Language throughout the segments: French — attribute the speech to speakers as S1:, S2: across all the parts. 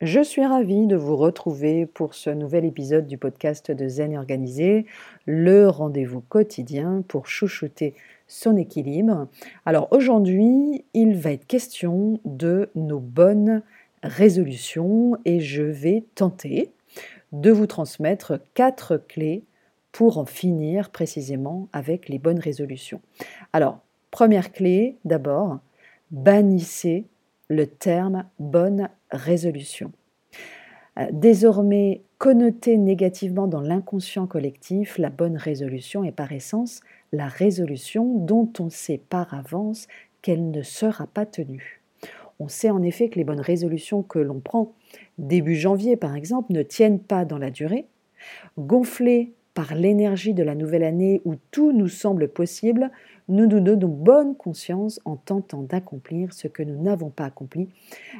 S1: Je suis ravie de vous retrouver pour ce nouvel épisode du podcast de Zen Organisé, le rendez-vous quotidien pour chouchouter son équilibre. Alors aujourd'hui, il va être question de nos bonnes résolutions et je vais tenter de vous transmettre quatre clés pour en finir précisément avec les bonnes résolutions. Alors, première clé, d'abord, bannissez le terme bonne résolution. Euh, désormais connoté négativement dans l'inconscient collectif, la bonne résolution est par essence la résolution dont on sait par avance qu'elle ne sera pas tenue. On sait en effet que les bonnes résolutions que l'on prend début janvier par exemple ne tiennent pas dans la durée. Gonflées par l'énergie de la nouvelle année où tout nous semble possible, nous nous donnons bonne conscience en tentant d'accomplir ce que nous n'avons pas accompli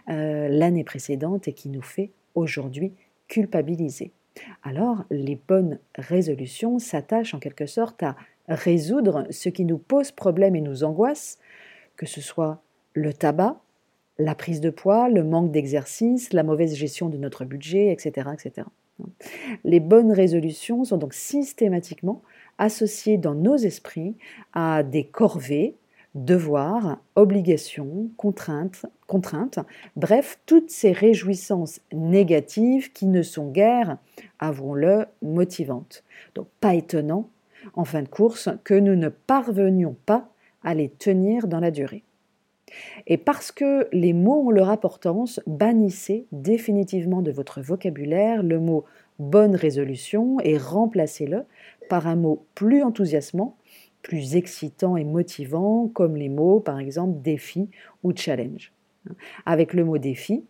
S1: euh, l'année précédente et qui nous fait aujourd'hui culpabiliser. Alors, les bonnes résolutions s'attachent en quelque sorte à résoudre ce qui nous pose problème et nous angoisse, que ce soit le tabac, la prise de poids, le manque d'exercice, la mauvaise gestion de notre budget, etc., etc. Les bonnes résolutions sont donc systématiquement associées dans nos esprits à des corvées, devoirs, obligations, contraintes, contraintes, bref, toutes ces réjouissances négatives qui ne sont guère, avouons-le, motivantes. Donc pas étonnant, en fin de course, que nous ne parvenions pas à les tenir dans la durée. Et parce que les mots ont leur importance, bannissez définitivement de votre vocabulaire le mot bonne résolution et remplacez-le par un mot plus enthousiasmant, plus excitant et motivant, comme les mots par exemple défi ou challenge. Avec le mot défi,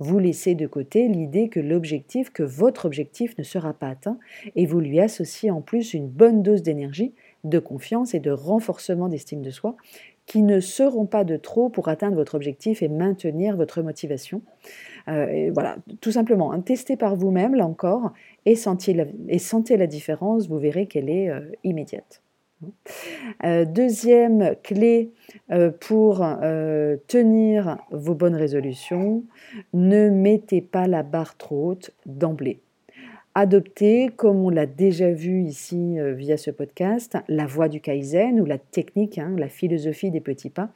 S1: vous laissez de côté l'idée que l'objectif, que votre objectif ne sera pas atteint, et vous lui associez en plus une bonne dose d'énergie, de confiance et de renforcement d'estime de soi, qui ne seront pas de trop pour atteindre votre objectif et maintenir votre motivation. Euh, voilà, tout simplement, hein, testez par vous-même, là encore, et, sentez la, différence, vous verrez qu'elle est euh, immédiate. Euh, deuxième clé pour tenir vos bonnes résolutions, ne mettez pas la barre trop haute d'emblée adopter, comme on l'a déjà vu ici euh, via ce podcast, la voie du Kaizen ou la technique, hein, la philosophie des petits pas,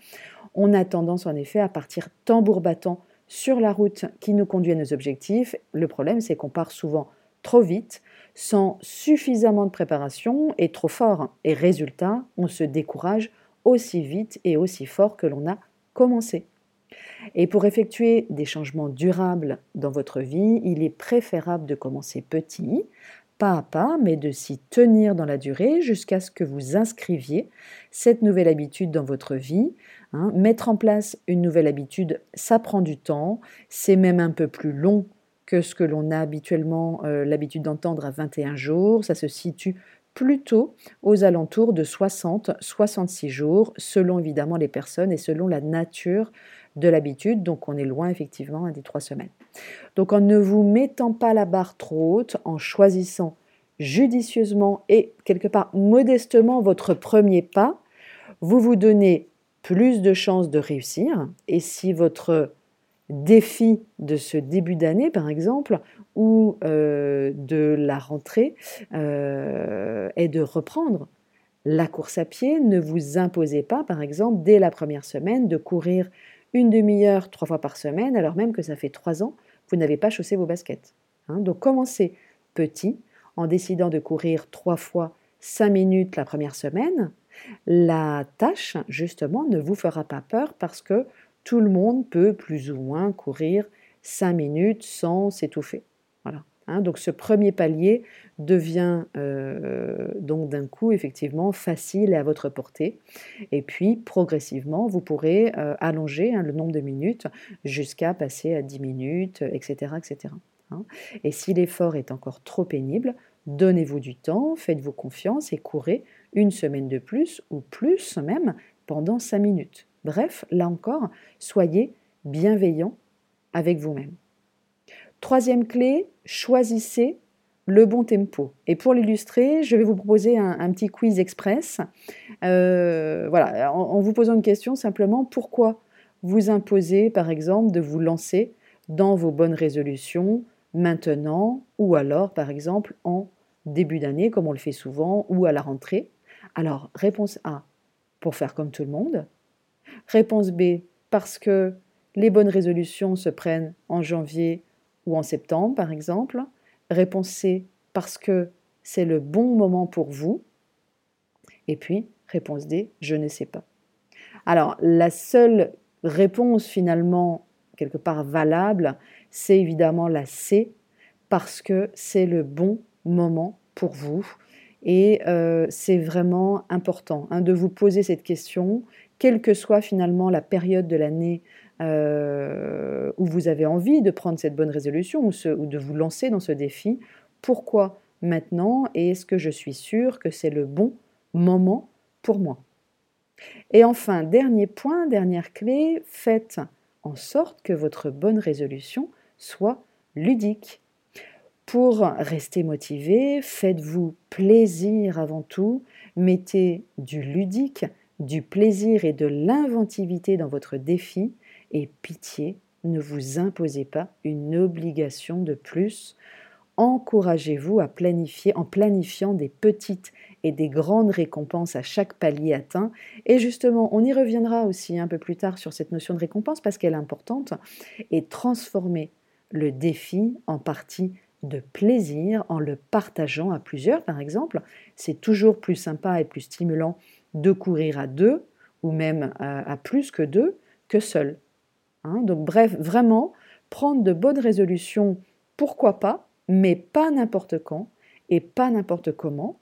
S1: on a tendance en effet à partir tambour battant sur la route qui nous conduit à nos objectifs. Le problème, c'est qu'on part souvent trop vite, sans suffisamment de préparation et trop fort. Et résultat, on se décourage aussi vite et aussi fort que l'on a commencé. Et pour effectuer des changements durables dans votre vie, il est préférable de commencer petit, pas à pas, mais de s'y tenir dans la durée jusqu'à ce que vous inscriviez cette nouvelle habitude dans votre vie. Hein. Mettre en place une nouvelle habitude, ça prend du temps, c'est même un peu plus long que ce que l'on a habituellement euh, l'habitude d'entendre à 21 jours. Ça se situe plutôt aux alentours de 60-66 jours, selon évidemment les personnes et selon la nature de l'habitude. Donc on est loin effectivement des trois semaines. Donc en ne vous mettant pas la barre trop haute, en choisissant judicieusement et quelque part modestement votre premier pas, vous vous donnez plus de chances de réussir. Et si votre défi de ce début d'année, par exemple, ou euh, de la rentrée, euh, est de reprendre la course à pied. Ne vous imposez pas, par exemple, dès la première semaine, de courir une demi-heure trois fois par semaine, alors même que ça fait trois ans que vous n'avez pas chaussé vos baskets. Hein. Donc commencez petit, en décidant de courir trois fois cinq minutes la première semaine. La tâche, justement, ne vous fera pas peur parce que tout le monde peut plus ou moins courir 5 minutes sans s'étouffer. Voilà. Hein. donc ce premier palier devient euh, donc d'un coup effectivement facile à votre portée. Et puis progressivement, vous pourrez euh, allonger hein, le nombre de minutes jusqu'à passer à 10 minutes, etc. etc. Hein. Et si l'effort est encore trop pénible, donnez-vous du temps, faites-vous confiance et courez une semaine de plus ou plus même pendant 5 minutes. Bref, là encore, soyez bienveillant avec vous-même. Troisième clé, choisissez le bon tempo. Et pour l'illustrer, je vais vous proposer un, petit quiz express. Euh, voilà, en, vous posant une question simplement, pourquoi vous imposez par exemple de vous lancer dans vos bonnes résolutions maintenant ou alors par exemple en début d'année comme on le fait souvent ou à la rentrée? Alors réponse A, pour faire comme tout le monde. Réponse B, parce que les bonnes résolutions se prennent en janvier ou en septembre par exemple. Réponse C, parce que c'est le bon moment pour vous. Et puis, réponse D, je ne sais pas. Alors, la seule réponse finalement quelque part valable, c'est évidemment la C, parce que c'est le bon moment pour vous. Et euh, c'est vraiment important hein, de vous poser cette question, quelle que soit finalement la période de l'année euh, où vous avez envie de prendre cette bonne résolution ou, ou de vous lancer dans ce défi. Pourquoi maintenant et est-ce que je suis sûre que c'est le bon moment pour moi? Et enfin, dernier point, dernière clé, faites en sorte que votre bonne résolution soit ludique. Pour rester motivé, faites-vous plaisir avant tout, mettez du ludique, du plaisir et de l'inventivité dans votre défi et pitié, ne vous imposez pas une obligation de plus. Encouragez-vous à planifier en planifiant des petites et des grandes récompenses à chaque palier atteint. Et justement, on y reviendra aussi un peu plus tard sur cette notion de récompense parce qu'elle est importante. Et transformer le défi en partie de plaisir en le partageant à plusieurs, par exemple. C'est toujours plus sympa et plus stimulant de courir à deux ou même à, plus que deux que seul. Hein. Donc bref, vraiment, prendre de bonnes résolutions, pourquoi pas, mais pas n'importe quand et pas n'importe comment.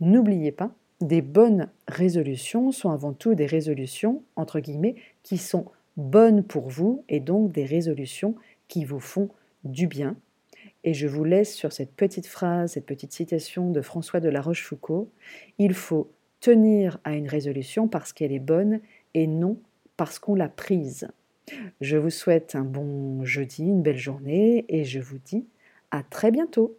S1: N'oubliez pas, des bonnes résolutions sont avant tout des résolutions, entre guillemets, qui sont bonnes pour vous et donc des résolutions qui vous font du bien. Et je vous laisse sur cette petite phrase, cette petite citation de François de la Rochefoucauld. Il faut tenir à une résolution parce qu'elle est bonne et non parce qu'on l'a prise. Je vous souhaite un bon jeudi, une belle journée et je vous dis à très bientôt.